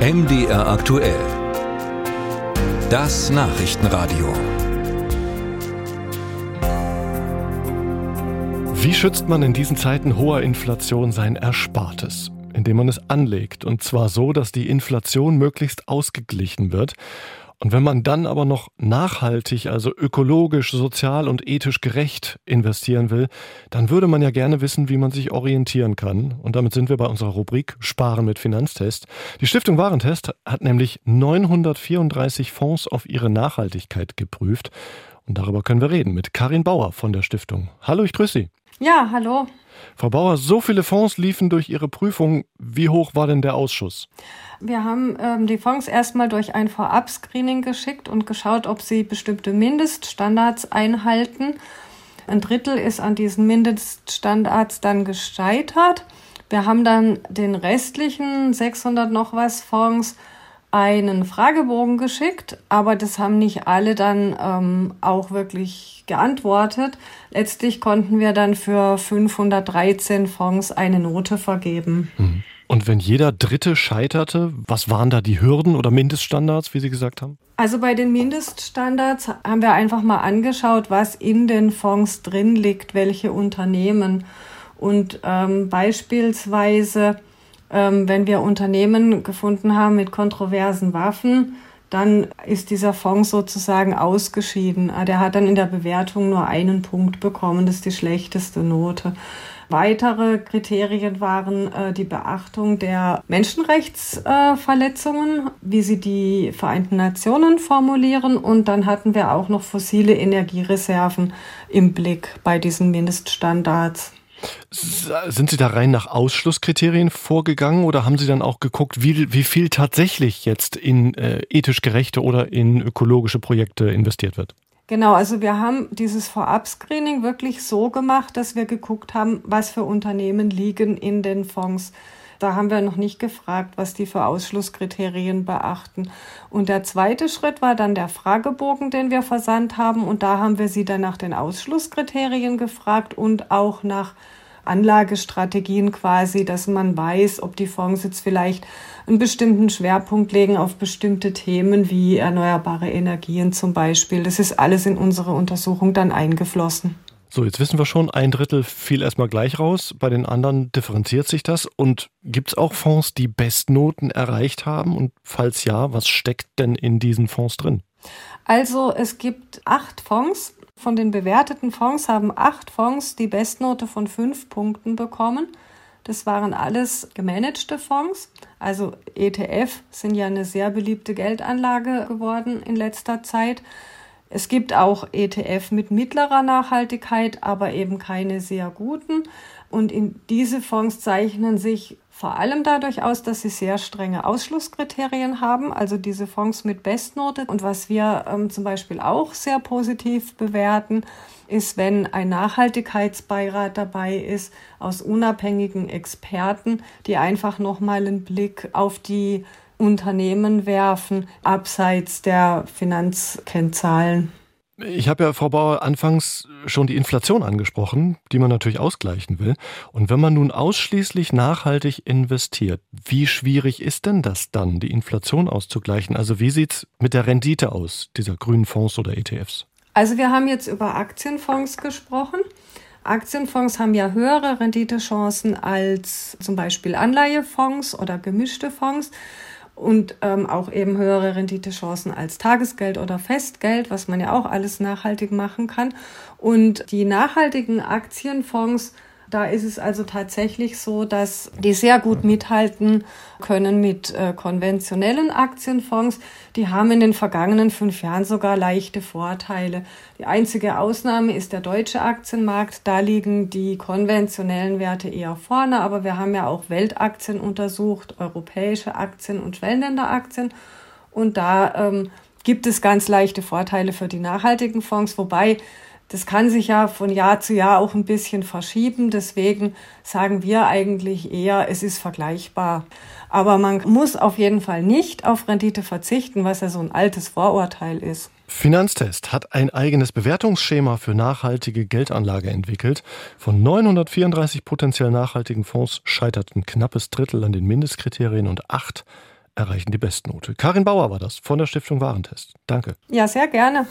MDR aktuell. Das Nachrichtenradio. Wie schützt man in diesen Zeiten hoher Inflation sein Erspartes? Indem man es anlegt. Und zwar so, dass die Inflation möglichst ausgeglichen wird. Und wenn man dann aber noch nachhaltig, also ökologisch, sozial und ethisch gerecht investieren will, dann würde man ja gerne wissen, wie man sich orientieren kann. Und damit sind wir bei unserer Rubrik Sparen mit Finanztest. Die Stiftung Warentest hat nämlich 934 Fonds auf ihre Nachhaltigkeit geprüft. Und darüber können wir reden mit Karin Bauer von der Stiftung. Hallo, ich grüße Sie. Ja, hallo. Frau Bauer, so viele Fonds liefen durch Ihre Prüfung. Wie hoch war denn der Ausschuss? Wir haben ähm, die Fonds erstmal durch ein Vorab-Screening geschickt und geschaut, ob sie bestimmte Mindeststandards einhalten. Ein Drittel ist an diesen Mindeststandards dann gescheitert. Wir haben dann den restlichen 600 noch was Fonds einen Fragebogen geschickt, aber das haben nicht alle dann ähm, auch wirklich geantwortet. Letztlich konnten wir dann für 513 Fonds eine Note vergeben. Mhm. Und wenn jeder Dritte scheiterte, was waren da die Hürden oder Mindeststandards, wie Sie gesagt haben? Also bei den Mindeststandards haben wir einfach mal angeschaut, was in den Fonds drin liegt, welche Unternehmen. Und ähm, beispielsweise ähm, wenn wir Unternehmen gefunden haben mit kontroversen Waffen, dann ist dieser Fonds sozusagen ausgeschieden. Ah, der hat dann in der Bewertung nur einen Punkt bekommen. Das ist die schlechteste Note. Weitere Kriterien waren äh, die Beachtung der Menschenrechtsverletzungen, äh, wie sie die Vereinten Nationen formulieren. Und dann hatten wir auch noch fossile Energiereserven im Blick bei diesen Mindeststandards. Sind Sie da rein nach Ausschlusskriterien vorgegangen oder haben Sie dann auch geguckt, wie, wie viel tatsächlich jetzt in äh, ethisch gerechte oder in ökologische Projekte investiert wird? Genau, also wir haben dieses Vorab-Screening wirklich so gemacht, dass wir geguckt haben, was für Unternehmen liegen in den Fonds. Da haben wir noch nicht gefragt, was die für Ausschlusskriterien beachten. Und der zweite Schritt war dann der Fragebogen, den wir versandt haben. Und da haben wir sie dann nach den Ausschlusskriterien gefragt und auch nach Anlagestrategien quasi, dass man weiß, ob die Fonds jetzt vielleicht einen bestimmten Schwerpunkt legen auf bestimmte Themen wie erneuerbare Energien zum Beispiel. Das ist alles in unsere Untersuchung dann eingeflossen. So, jetzt wissen wir schon, ein Drittel fiel erstmal gleich raus, bei den anderen differenziert sich das. Und gibt es auch Fonds, die Bestnoten erreicht haben? Und falls ja, was steckt denn in diesen Fonds drin? Also es gibt acht Fonds. Von den bewerteten Fonds haben acht Fonds die Bestnote von fünf Punkten bekommen. Das waren alles gemanagte Fonds. Also ETF sind ja eine sehr beliebte Geldanlage geworden in letzter Zeit. Es gibt auch ETF mit mittlerer Nachhaltigkeit, aber eben keine sehr guten. Und in diese Fonds zeichnen sich vor allem dadurch aus, dass sie sehr strenge Ausschlusskriterien haben, also diese Fonds mit Bestnote. Und was wir ähm, zum Beispiel auch sehr positiv bewerten, ist, wenn ein Nachhaltigkeitsbeirat dabei ist aus unabhängigen Experten, die einfach nochmal einen Blick auf die Unternehmen werfen, abseits der Finanzkennzahlen. Ich habe ja, Frau Bauer, anfangs schon die Inflation angesprochen, die man natürlich ausgleichen will. Und wenn man nun ausschließlich nachhaltig investiert, wie schwierig ist denn das dann, die Inflation auszugleichen? Also wie sieht es mit der Rendite aus, dieser grünen Fonds oder ETFs? Also wir haben jetzt über Aktienfonds gesprochen. Aktienfonds haben ja höhere Renditechancen als zum Beispiel Anleihefonds oder gemischte Fonds und ähm, auch eben höhere Renditechancen als Tagesgeld oder Festgeld, was man ja auch alles nachhaltig machen kann. Und die nachhaltigen Aktienfonds da ist es also tatsächlich so, dass die sehr gut mithalten können mit äh, konventionellen Aktienfonds. Die haben in den vergangenen fünf Jahren sogar leichte Vorteile. Die einzige Ausnahme ist der deutsche Aktienmarkt. Da liegen die konventionellen Werte eher vorne, aber wir haben ja auch Weltaktien untersucht, europäische Aktien und Schwellenländeraktien. Und da ähm, gibt es ganz leichte Vorteile für die nachhaltigen Fonds, wobei das kann sich ja von Jahr zu Jahr auch ein bisschen verschieben. Deswegen sagen wir eigentlich eher, es ist vergleichbar. Aber man muss auf jeden Fall nicht auf Rendite verzichten, was ja so ein altes Vorurteil ist. Finanztest hat ein eigenes Bewertungsschema für nachhaltige Geldanlage entwickelt. Von 934 potenziell nachhaltigen Fonds scheitert ein knappes Drittel an den Mindestkriterien und acht erreichen die Bestnote. Karin Bauer war das von der Stiftung Warentest. Danke. Ja, sehr gerne.